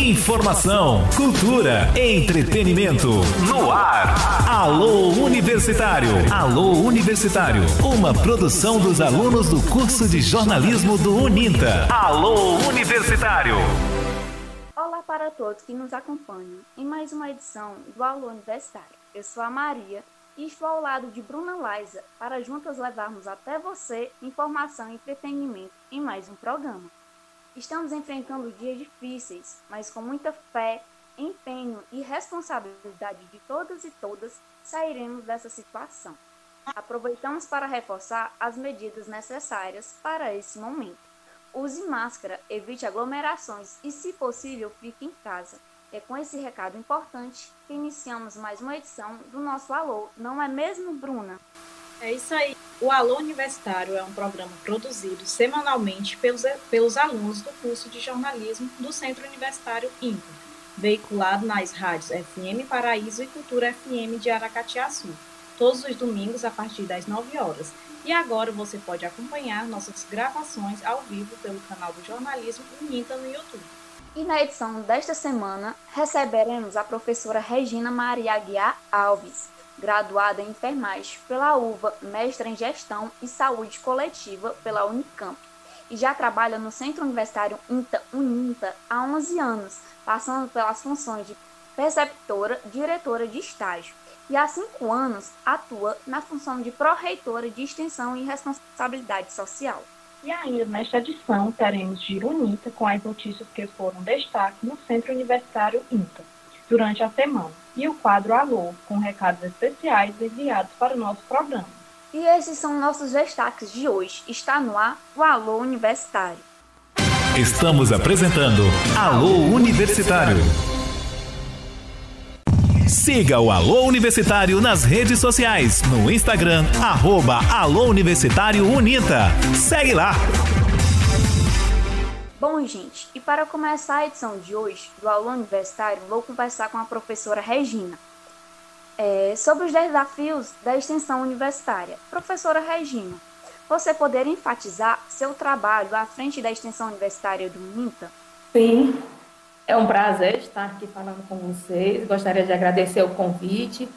Informação, cultura, entretenimento. No ar. Alô Universitário. Alô Universitário. Uma produção dos alunos do curso de jornalismo do Uninta. Alô Universitário. Olá para todos que nos acompanham em mais uma edição do Alô Universitário. Eu sou a Maria e estou ao lado de Bruna Laisa para juntas levarmos até você informação e entretenimento em mais um programa. Estamos enfrentando dias difíceis, mas com muita fé, empenho e responsabilidade de todas e todas, sairemos dessa situação. Aproveitamos para reforçar as medidas necessárias para esse momento. Use máscara, evite aglomerações e, se possível, fique em casa. É com esse recado importante que iniciamos mais uma edição do nosso Alô, não é mesmo, Bruna? É isso aí. O Alô Universitário é um programa produzido semanalmente pelos, pelos alunos do curso de jornalismo do Centro Universitário INCA, veiculado nas rádios FM Paraíso e Cultura FM de Aracatiaçu, todos os domingos a partir das 9 horas. E agora você pode acompanhar nossas gravações ao vivo pelo canal do Jornalismo INCA no YouTube. E na edição desta semana, receberemos a professora Regina Maria Aguiar Alves, graduada em enfermagem pela UVA, mestra em gestão e saúde coletiva pela Unicamp, e já trabalha no Centro Universitário INTA Uninta há 11 anos, passando pelas funções de preceptora, diretora de estágio, e há cinco anos atua na função de pró-reitora de extensão e responsabilidade social. E ainda nesta edição teremos Giro Uninta com as notícias que foram destaque no Centro Universitário INTA durante a semana e o quadro Alô, com recados especiais enviados para o nosso programa. E esses são nossos destaques de hoje. Está no ar o Alô Universitário. Estamos apresentando Alô Universitário. Siga o Alô Universitário nas redes sociais, no Instagram, arroba Alô Universitário Unita. Segue lá! Bom, gente, e para começar a edição de hoje do Aula Universitário, vou conversar com a professora Regina é, sobre os desafios da extensão universitária. Professora Regina, você poderia enfatizar seu trabalho à frente da extensão universitária do MINTA? Sim, é um prazer estar aqui falando com vocês. Gostaria de agradecer o convite,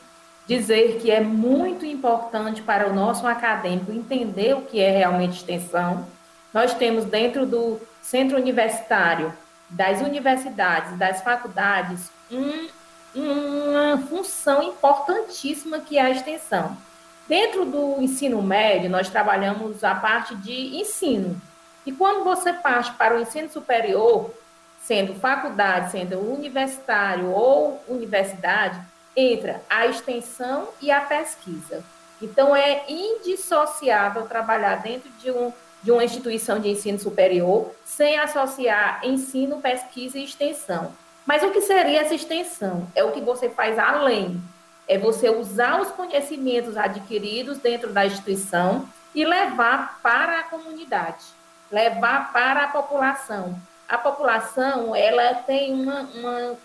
dizer que é muito importante para o nosso acadêmico entender o que é realmente extensão. Nós temos dentro do centro universitário, das universidades, das faculdades, um, uma função importantíssima que é a extensão. Dentro do ensino médio, nós trabalhamos a parte de ensino. E quando você parte para o ensino superior, sendo faculdade, sendo universitário ou universidade, entra a extensão e a pesquisa. Então, é indissociável trabalhar dentro de um de uma instituição de ensino superior, sem associar ensino, pesquisa e extensão. Mas o que seria essa extensão? É o que você faz além. É você usar os conhecimentos adquiridos dentro da instituição e levar para a comunidade, levar para a população. A população ela tem uma, uma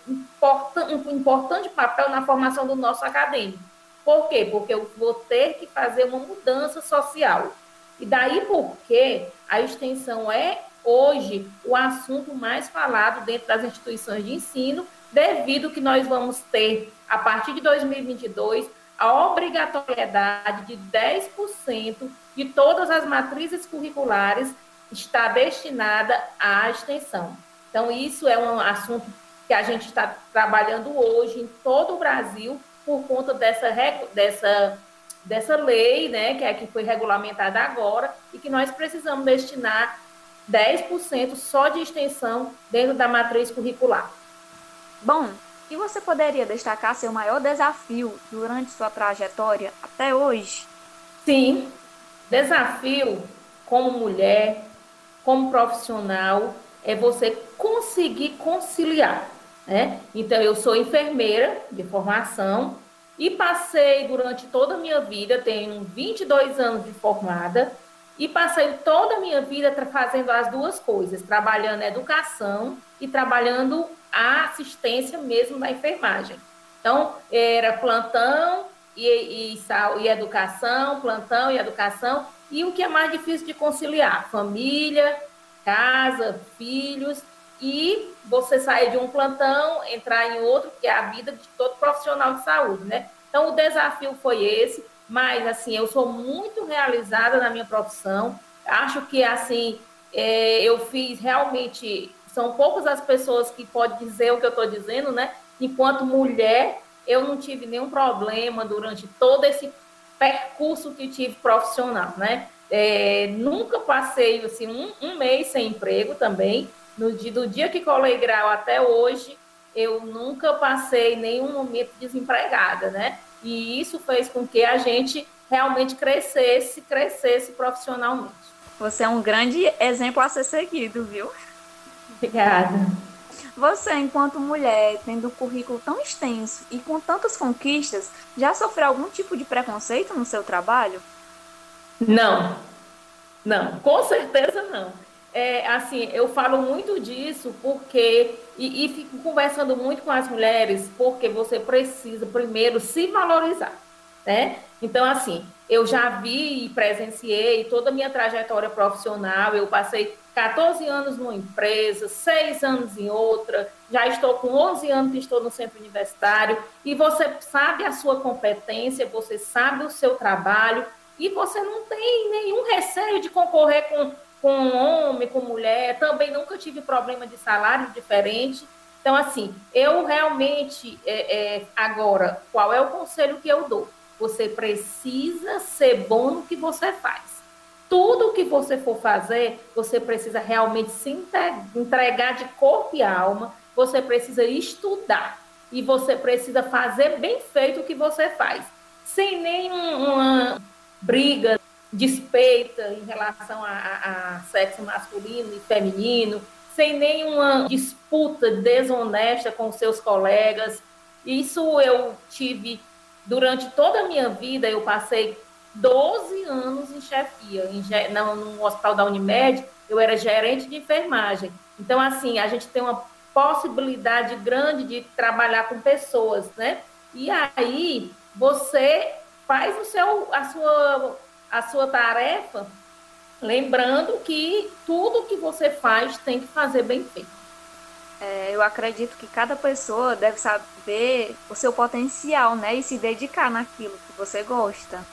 um importante papel na formação do nosso acadêmico. Por quê? Porque eu vou ter que fazer uma mudança social. E daí porque a extensão é hoje o assunto mais falado dentro das instituições de ensino, devido que nós vamos ter, a partir de 2022, a obrigatoriedade de 10% de todas as matrizes curriculares está destinada à extensão. Então, isso é um assunto que a gente está trabalhando hoje em todo o Brasil por conta dessa, dessa dessa lei, né, que é que foi regulamentada agora, e que nós precisamos destinar 10% só de extensão dentro da matriz curricular. Bom, e você poderia destacar seu maior desafio durante sua trajetória até hoje? Sim, desafio como mulher, como profissional, é você conseguir conciliar, né? Então, eu sou enfermeira de formação, e passei durante toda a minha vida, tenho 22 anos de formada, e passei toda a minha vida fazendo as duas coisas, trabalhando educação e trabalhando a assistência mesmo da enfermagem. Então, era plantão e, e, e educação, plantão e educação, e o que é mais difícil de conciliar? Família, casa, filhos. E você sair de um plantão, entrar em outro, que é a vida de todo profissional de saúde, né? Então, o desafio foi esse, mas, assim, eu sou muito realizada na minha profissão, acho que, assim, é, eu fiz realmente, são poucas as pessoas que podem dizer o que eu estou dizendo, né? Enquanto mulher, eu não tive nenhum problema durante todo esse percurso que tive profissional, né? É, nunca passei assim, um, um, mês sem emprego também. No dia, do dia que colei grau até hoje, eu nunca passei nenhum momento desempregada, né? E isso fez com que a gente realmente crescesse, crescesse profissionalmente. Você é um grande exemplo a ser seguido, viu? Obrigada. Você, enquanto mulher, tendo um currículo tão extenso e com tantas conquistas, já sofreu algum tipo de preconceito no seu trabalho? Não, não, com certeza não. É, assim, eu falo muito disso porque, e, e fico conversando muito com as mulheres, porque você precisa primeiro se valorizar, né? Então, assim, eu já vi e presenciei toda a minha trajetória profissional, eu passei 14 anos numa empresa, 6 anos em outra, já estou com 11 anos que estou no centro universitário, e você sabe a sua competência, você sabe o seu trabalho, e você não tem nenhum receio de concorrer com, com homem, com mulher, também nunca tive problema de salário diferente. Então, assim, eu realmente, é, é, agora, qual é o conselho que eu dou? Você precisa ser bom no que você faz. Tudo que você for fazer, você precisa realmente se entregar de corpo e alma, você precisa estudar. E você precisa fazer bem feito o que você faz, sem nenhuma briga, despeita em relação a, a, a sexo masculino e feminino, sem nenhuma disputa desonesta com seus colegas. Isso eu tive durante toda a minha vida, eu passei 12 anos em chefia. Em, no, no hospital da Unimed, eu era gerente de enfermagem. Então, assim, a gente tem uma possibilidade grande de trabalhar com pessoas, né? E aí, você faz o seu, a, sua, a sua tarefa, lembrando que tudo que você faz tem que fazer bem feito. É, eu acredito que cada pessoa deve saber o seu potencial, né? E se dedicar naquilo que você gosta.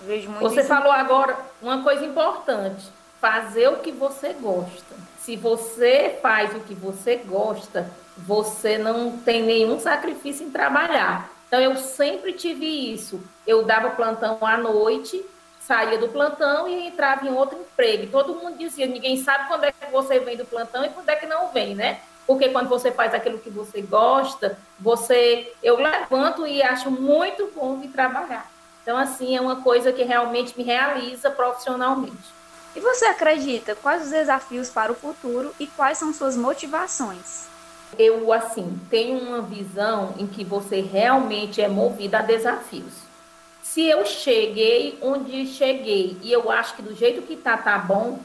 Vejo muito você falou agora uma coisa importante: fazer o que você gosta. Se você faz o que você gosta, você não tem nenhum sacrifício em trabalhar. Então, eu sempre tive isso. Eu dava plantão à noite, saía do plantão e entrava em outro emprego. Todo mundo dizia: ninguém sabe quando é que você vem do plantão e quando é que não vem, né? Porque quando você faz aquilo que você gosta, você eu levanto e acho muito bom de trabalhar. Então, assim, é uma coisa que realmente me realiza profissionalmente. E você acredita? Quais os desafios para o futuro e quais são suas motivações? Eu, assim, tenho uma visão em que você realmente é movida a desafios. Se eu cheguei onde cheguei e eu acho que do jeito que tá, tá bom,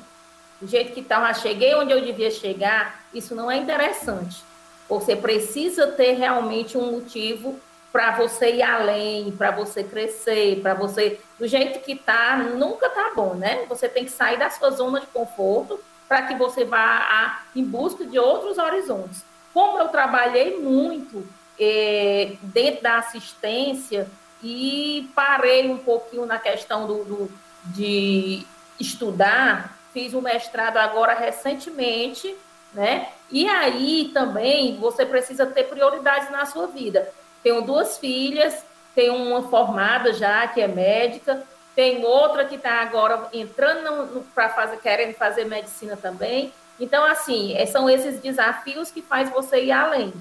do jeito que tá, já cheguei onde eu devia chegar, isso não é interessante. Você precisa ter realmente um motivo para você ir além, para você crescer, para você do jeito que tá, nunca tá bom, né? Você tem que sair da sua zona de conforto para que você vá a, em busca de outros horizontes. Como eu trabalhei muito é, dentro da assistência e parei um pouquinho na questão do, do de estudar, fiz um mestrado agora recentemente, né? E aí também você precisa ter prioridades na sua vida. Tenho duas filhas, tenho uma formada já, que é médica, tem outra que está agora entrando para fazer, querendo fazer medicina também. Então, assim, é, são esses desafios que faz você ir além.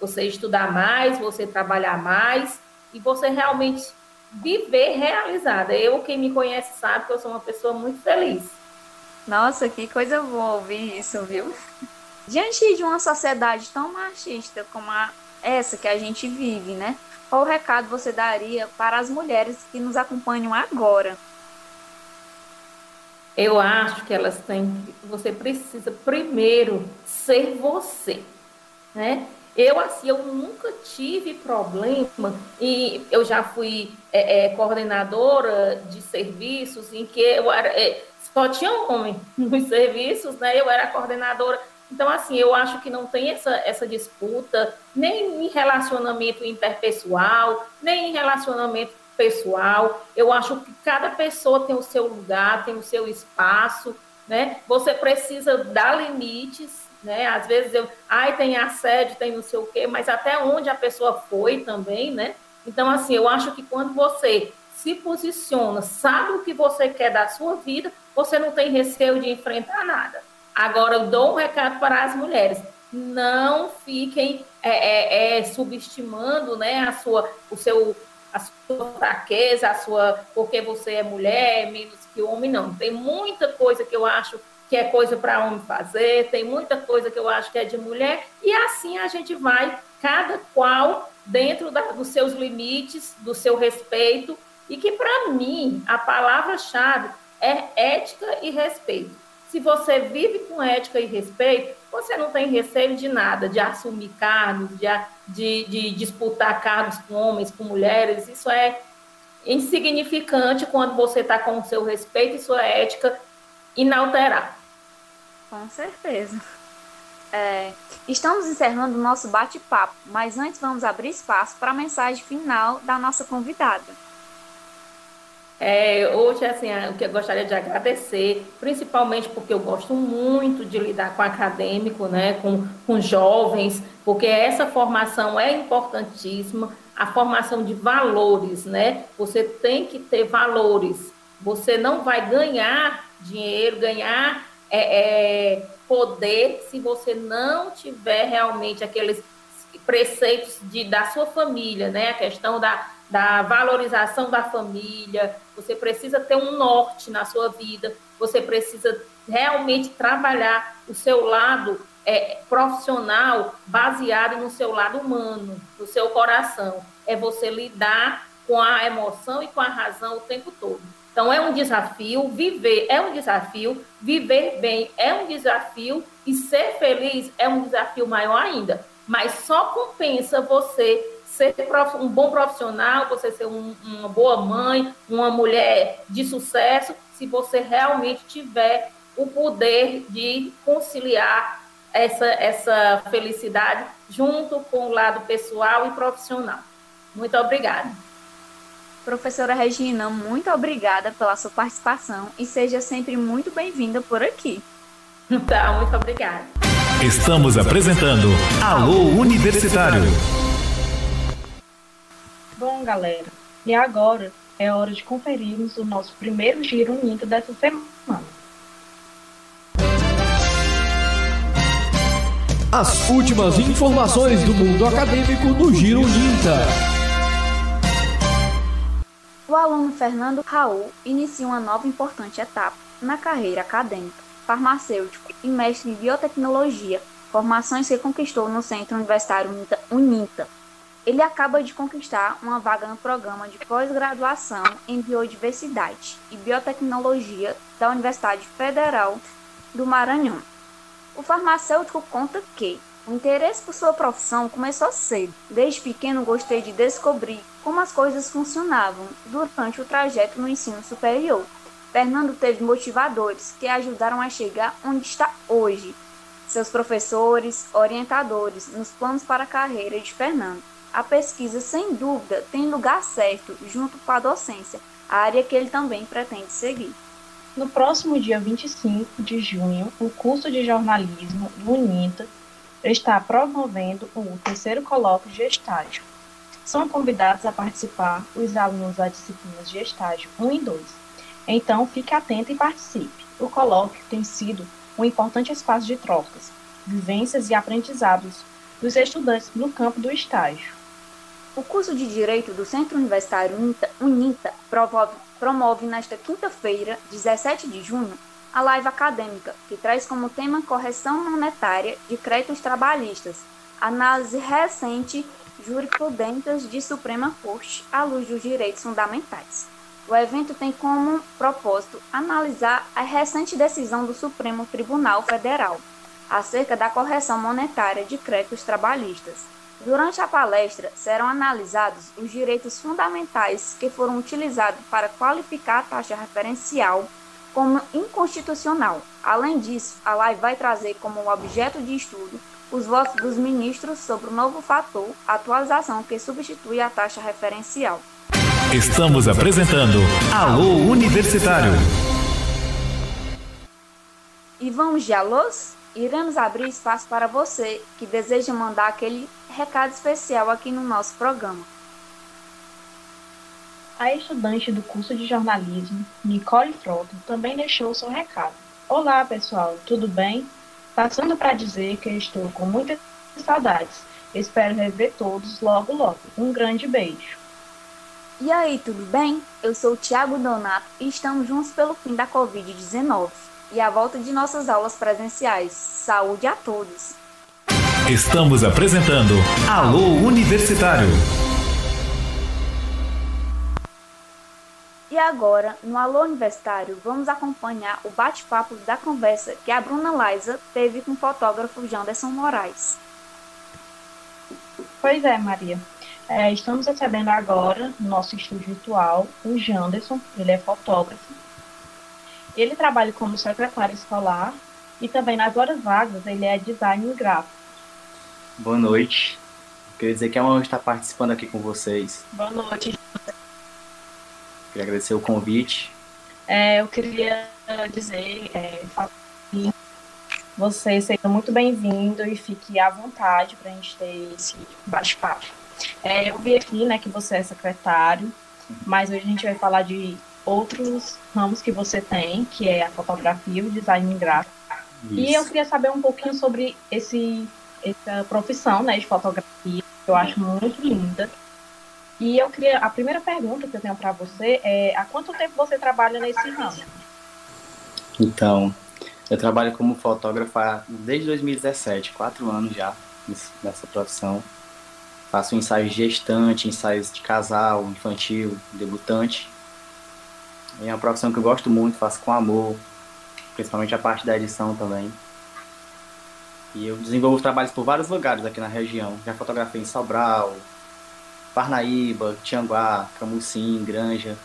Você estudar mais, você trabalhar mais e você realmente viver realizada. Eu, quem me conhece, sabe que eu sou uma pessoa muito feliz. Nossa, que coisa boa ouvir isso, viu? Diante de uma sociedade tão machista como a essa que a gente vive, né? Qual recado você daria para as mulheres que nos acompanham agora? Eu acho que elas têm, você precisa primeiro ser você, né? Eu assim, eu nunca tive problema e eu já fui é, é, coordenadora de serviços em que eu era, é, só tinha homem nos serviços, né? Eu era coordenadora Então, assim, eu acho que não tem essa, essa disputa nem em relacionamento interpessoal, nem em relacionamento pessoal. Eu acho que cada pessoa tem o seu lugar, tem o seu espaço, né? Você precisa dar limites, né? Às vezes eu, ai, tem assédio, tem não sei o quê, mas até onde a pessoa foi também, né? Então, assim, eu acho que quando você se posiciona, sabe o que você quer da sua vida, você não tem receio de enfrentar nada. Agora, eu dou um recado para as mulheres: não fiquem é, é, é, subestimando né, a sua, o seu, a sua fraqueza, a sua, porque você é mulher, menos que homem, não. Tem muita coisa que eu acho que é coisa para homem fazer, tem muita coisa que eu acho que é de mulher, e assim a gente vai, cada qual dentro da, dos seus limites, do seu respeito, e que para mim a palavra-chave é ética e respeito. Se você vive com ética e respeito, você não tem receio de nada, de assumir cargos, de, de, de disputar cargos com homens, com mulheres. Isso é insignificante quando você está com o seu respeito e sua ética inalterável. Com certeza. É, estamos encerrando o nosso bate-papo, mas antes vamos abrir espaço para a mensagem final da nossa convidada. É, hoje, assim, é, o que eu gostaria de agradecer, principalmente porque eu gosto muito de lidar com acadêmico, né, com, com jovens, porque essa formação é importantíssima, a formação de valores, né? Você tem que ter valores. Você não vai ganhar dinheiro, ganhar é, é, poder se você não tiver realmente aqueles preceitos de, da sua família, né? A questão da, da valorização da família, você precisa ter um norte na sua vida, você precisa realmente trabalhar o seu lado é, profissional baseado no seu lado humano, no seu coração. É você lidar com a emoção e com a razão o tempo todo. Então, é um desafio, viver é um desafio, viver bem é um desafio e ser feliz é um desafio maior ainda. Mas só compensa você ser um bom profissional, você ser um, uma boa mãe, uma mulher de sucesso, se você realmente tiver o poder de conciliar essa, essa felicidade junto com o lado pessoal e profissional. Muito obrigada. Professora Regina, muito obrigada pela sua participação e seja sempre muito bem-vinda por aqui. Tá, muito obrigada. Estamos apresentando Alô Universitário. Bom, galera, e agora é hora de conferirmos o nosso primeiro giro Uninta dessa semana. As últimas informações do mundo acadêmico no Giro Uninta. O aluno Fernando Raul inicia uma nova importante etapa na carreira acadêmica, farmacêutico e mestre em biotecnologia, formações que conquistou no Centro Universitário Uninta. Ele acaba de conquistar uma vaga no programa de pós-graduação em Biodiversidade e Biotecnologia da Universidade Federal do Maranhão. O farmacêutico conta que o interesse por sua profissão começou cedo. Desde pequeno gostei de descobrir como as coisas funcionavam durante o trajeto no ensino superior. Fernando teve motivadores que ajudaram a chegar onde está hoje. Seus professores, orientadores nos planos para a carreira de Fernando. A pesquisa, sem dúvida, tem lugar certo junto com a docência, a área que ele também pretende seguir. No próximo dia 25 de junho, o curso de jornalismo do UNITA está promovendo o terceiro colóquio de estágio são convidados a participar os alunos das disciplinas de estágio 1 e 2. Então, fique atento e participe. O colóquio tem sido um importante espaço de trocas, vivências e aprendizados dos estudantes no campo do estágio. O curso de Direito do Centro Universitário UNITA promove, promove nesta quinta-feira, 17 de junho, a live acadêmica, que traz como tema correção monetária de créditos trabalhistas, análise recente jurisprudentas de Suprema Corte à luz dos direitos fundamentais. O evento tem como propósito analisar a recente decisão do Supremo Tribunal Federal acerca da correção monetária de créditos trabalhistas. Durante a palestra, serão analisados os direitos fundamentais que foram utilizados para qualificar a taxa referencial como inconstitucional. Além disso, a live vai trazer como objeto de estudo os votos dos ministros sobre o novo fator, atualização que substitui a taxa referencial. Estamos apresentando Alô Universitário. E vamos de alôs? Iremos abrir espaço para você que deseja mandar aquele recado especial aqui no nosso programa. A estudante do curso de jornalismo, Nicole Frota, também deixou seu recado. Olá, pessoal, tudo bem? Passando para dizer que estou com muitas saudades. Espero rever todos logo logo. Um grande beijo. E aí, tudo bem? Eu sou o Thiago Donato e estamos juntos pelo fim da Covid-19 e a volta de nossas aulas presenciais. Saúde a todos! Estamos apresentando Alô Universitário. E agora, no Alô Universitário, vamos acompanhar o bate-papo da conversa que a Bruna Laisa teve com o fotógrafo Janderson Moraes. Pois é, Maria. É, estamos recebendo agora, no nosso estúdio virtual, o Janderson, ele é fotógrafo. Ele trabalha como secretário escolar e também nas horas vagas ele é designer gráfico. Boa noite. Queria dizer que é uma honra estar participando aqui com vocês. Boa noite. Queria agradecer o convite. É, eu queria dizer é, que você seja muito bem-vindo e fique à vontade para a gente ter esse bate-papo. É, eu vi aqui né, que você é secretário, mas hoje a gente vai falar de outros ramos que você tem, que é a fotografia e o design gráfico. Isso. E eu queria saber um pouquinho sobre esse, essa profissão né, de fotografia, que eu acho muito linda. E eu queria. A primeira pergunta que eu tenho para você é: há quanto tempo você trabalha nesse ramo? Então, eu trabalho como fotógrafo desde 2017, quatro anos já nessa profissão. Faço ensaios gestante, ensaios de casal, infantil, debutante. É uma profissão que eu gosto muito, faço com amor, principalmente a parte da edição também. E eu desenvolvo trabalhos por vários lugares aqui na região. Já fotografei em Sobral, Parnaíba, Tianguá, Camusim, Granja.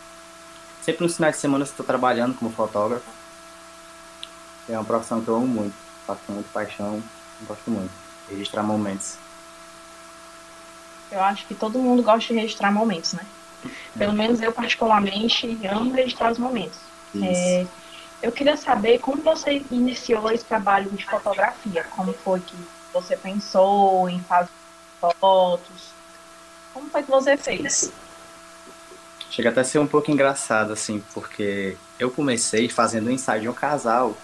Sempre nos finais de semana estou trabalhando como fotógrafo. É uma profissão que eu amo muito, faço com muita paixão, gosto muito. Registrar momentos. Eu acho que todo mundo gosta de registrar momentos, né? Pelo menos eu, particularmente, amo registrar os momentos. É, eu queria saber como você iniciou esse trabalho de fotografia. Como foi que você pensou em fazer fotos? Como foi que você fez? Chega até a ser um pouco engraçado, assim, porque eu comecei fazendo um ensaio de um casal.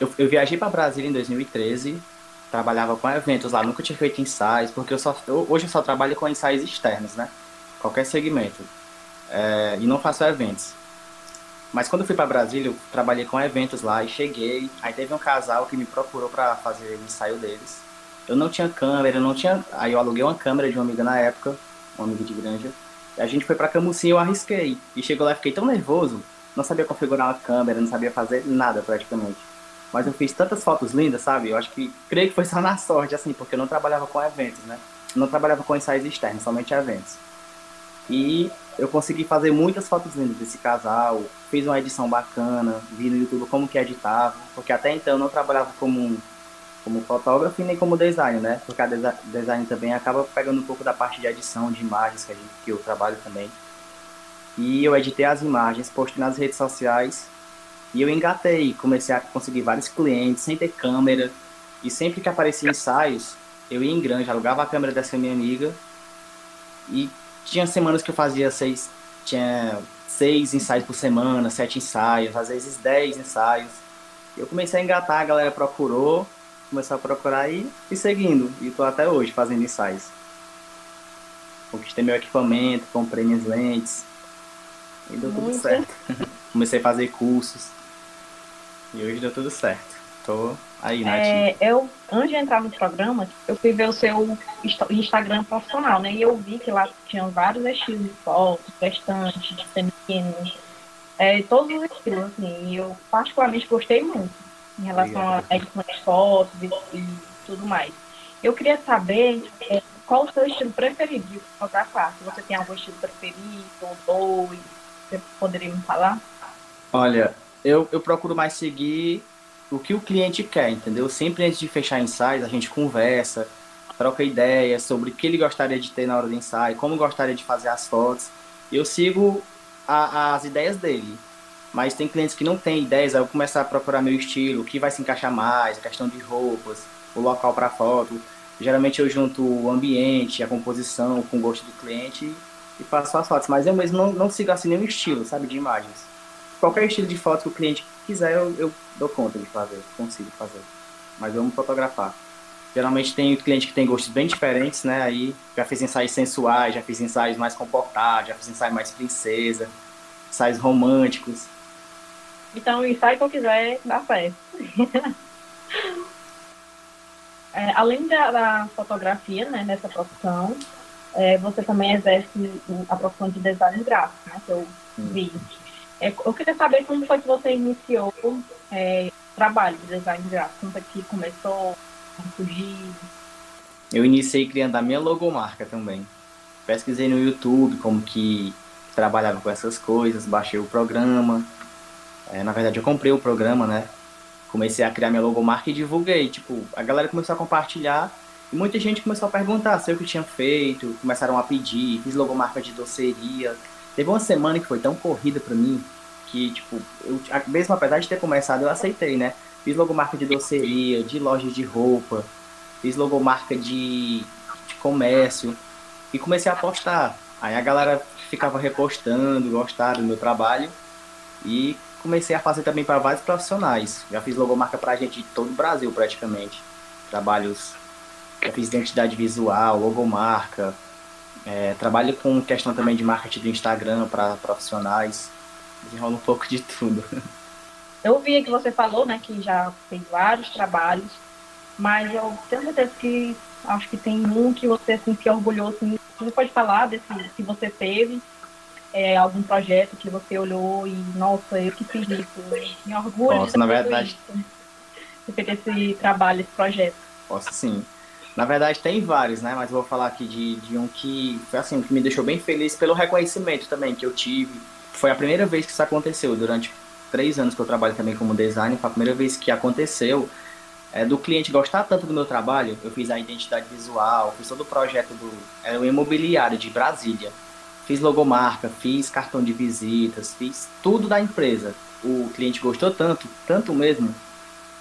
Eu, eu viajei para Brasília em 2013, trabalhava com eventos lá, nunca tinha feito ensaios, porque eu só, eu, hoje eu só trabalho com ensaios externos, né? Qualquer segmento. É, e não faço eventos. Mas quando eu fui para Brasília, eu trabalhei com eventos lá e cheguei. Aí teve um casal que me procurou para fazer o ensaio deles. Eu não tinha câmera, eu não tinha. Aí eu aluguei uma câmera de uma amiga na época, uma amiga de granja. A gente foi pra Camusim e eu arrisquei. E chegou lá fiquei tão nervoso, não sabia configurar uma câmera, não sabia fazer nada praticamente. Mas eu fiz tantas fotos lindas, sabe? Eu acho que creio que foi só na sorte, assim, porque eu não trabalhava com eventos, né? Eu não trabalhava com ensaios externos, somente eventos. E eu consegui fazer muitas fotos lindas desse casal, fiz uma edição bacana, vi no YouTube como que editava, porque até então eu não trabalhava como um como fotógrafo e nem como designer, né? Porque a design também acaba pegando um pouco da parte de edição de imagens que, a gente, que eu trabalho também. E eu editei as imagens, postei nas redes sociais e eu engatei, comecei a conseguir vários clientes sem ter câmera. E sempre que aparecia ensaios, eu ia em grande, alugava a câmera dessa minha amiga e tinha semanas que eu fazia seis, tinha seis ensaios por semana, sete ensaios, às vezes dez ensaios. Eu comecei a engatar, a galera procurou começar a procurar e, e seguindo. E estou até hoje fazendo ensaios. Conquistei meu equipamento, comprei minhas lentes. E deu Muito. tudo certo. Comecei a fazer cursos. E hoje deu tudo certo. Tô aí, né? É, eu, antes de entrar no programa, eu fui ver o seu Instagram profissional, né? E eu vi que lá tinham vários estilos de fotos, gestantes, feminino, é, todos os estilos, assim. E eu particularmente gostei muito em relação Obrigado. a edição de fotos e, e, tudo mais. Eu queria saber é, qual o seu estilo preferido de fotografar. Se você tem algum estilo preferido, ou dois, você poderia me falar? Olha, eu, eu procuro mais seguir o que o cliente quer, entendeu? Sempre antes de fechar ensaios, a gente conversa, troca ideias sobre o que ele gostaria de ter na hora do ensaio, como gostaria de fazer as fotos. Eu sigo a, as ideias dele. Mas tem clientes que não têm ideias, aí eu começo a procurar meu estilo, o que vai se encaixar mais, a questão de roupas, o local para foto. Geralmente eu junto o ambiente, a composição com o gosto do cliente e faço as fotos. Mas eu mesmo não, não sigo assim nenhum estilo, sabe, de imagens. Qualquer estilo de foto que o cliente quiser, eu, eu dou conta de fazer, consigo fazer. Mas vamos fotografar. Geralmente tem cliente que tem gostos bem diferentes, né? Aí já fiz ensaios sensuais, já fiz ensaios mais comportados, já fiz ensaios mais princesa, ensaios românticos. Então, o ensaio que eu quiser, dá certo. é, além da, da, fotografia, né, nessa profissão, é, você também exerce a profissão de design gráfico, né, que eu vi. É, eu queria saber como foi que você iniciou é, o trabalho de design gráfico, como foi que começou, como surgiu? Eu iniciei criando a minha logomarca também. Pesquisei no YouTube como que trabalhava com essas coisas, baixei o programa. É, na verdade, eu comprei o programa, né? Comecei a criar minha logomarca e divulguei. Tipo, a galera começou a compartilhar e muita gente começou a perguntar se eu que tinha feito, começaram a pedir, fiz logomarca de doceria. Teve uma semana que foi tão corrida para mim que, tipo, eu, mesmo apesar de ter começado, eu aceitei, né? Fiz logomarca de doceria, de loja de roupa, fiz logomarca de, de comércio e comecei a postar. Aí a galera ficava repostando, gostaram do meu trabalho e comecei a fazer também para vários profissionais. Já fiz logomarca para gente de todo o Brasil praticamente. Trabalhos, já fiz identidade visual, logomarca, é, trabalho com questão também de marketing do Instagram para profissionais. Desenrola um pouco de tudo. Eu vi que você falou, né, que já fez vários trabalhos, mas eu tenho certeza que acho que tem um que você assim, se orgulhou. Assim, você pode falar desse que você teve, é, algum projeto que você olhou e, nossa, eu que fiz isso, me orgulho nossa, de na verdade, isso. Você fez esse trabalho, esse projeto. Posso sim. Na verdade tem vários, né? Mas vou falar aqui de, de um que foi assim, que me deixou bem feliz pelo reconhecimento também que eu tive. Foi a primeira vez que isso aconteceu durante três anos que eu trabalho também como designer, foi a primeira vez que aconteceu é, do cliente gostar tanto do meu trabalho, eu fiz a identidade visual, fiz todo o projeto do era um imobiliário de Brasília. Fiz logomarca, fiz cartão de visitas, fiz tudo da empresa. O cliente gostou tanto, tanto mesmo,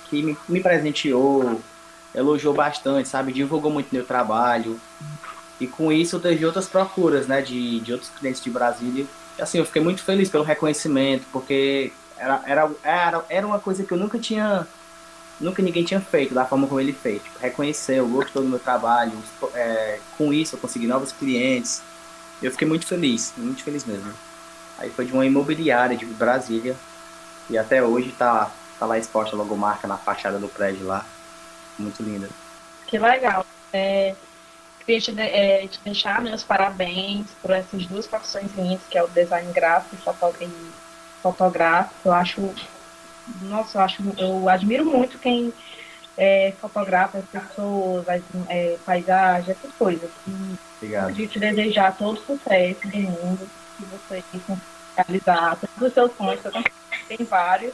que me, me presenteou, elogiou bastante, sabe? Divulgou muito meu trabalho. E com isso eu teve outras procuras, né? De, de outros clientes de Brasília. E assim, eu fiquei muito feliz pelo reconhecimento, porque era, era, era, era uma coisa que eu nunca tinha nunca ninguém tinha feito da forma como ele fez. Tipo, reconheceu, gostou do meu trabalho. É, com isso eu consegui novos clientes. Eu fiquei muito feliz, muito feliz mesmo. Aí foi de uma imobiliária de Brasília. E até hoje tá, tá lá exposta a logomarca na fachada do prédio lá. Muito linda. Que legal. É, queria te, é, te deixar meus parabéns por essas duas profissões lindas, que é o design gráfico e fotográfico. Eu acho nossa, eu acho, eu admiro muito quem é, fotografa as pessoas, as é, paisagens, essas coisas. Obrigado. queria te desejar todo o sucesso do mundo, que você consiga realizar todos os seus sonhos, que tem vários.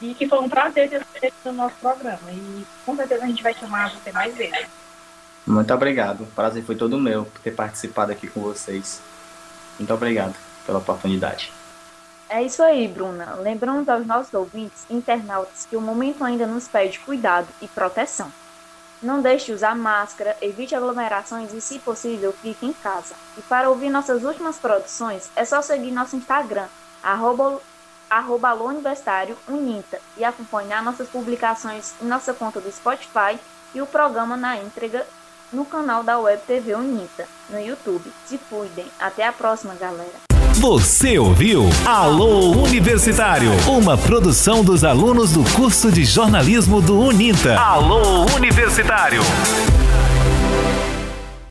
E que foi um prazer ter você no nosso programa. E com certeza a gente vai chamar você mais vezes. Muito obrigado. O prazer foi todo meu por ter participado aqui com vocês. Muito obrigado pela oportunidade. É isso aí, Bruna. Lembramos aos nossos ouvintes internautas que o momento ainda nos pede cuidado e proteção. Não deixe de usar máscara, evite aglomerações e, se possível, fique em casa. E para ouvir nossas últimas produções, é só seguir nosso Instagram, arroba, arroba Uninta, e acompanhar nossas publicações em nossa conta do Spotify e o programa na íntegra no canal da Web TV Uninta, no YouTube. Se cuidem. Até a próxima, galera. Você ouviu Alô Universitário, uma produção dos alunos do curso de jornalismo do Uninta. Alô Universitário.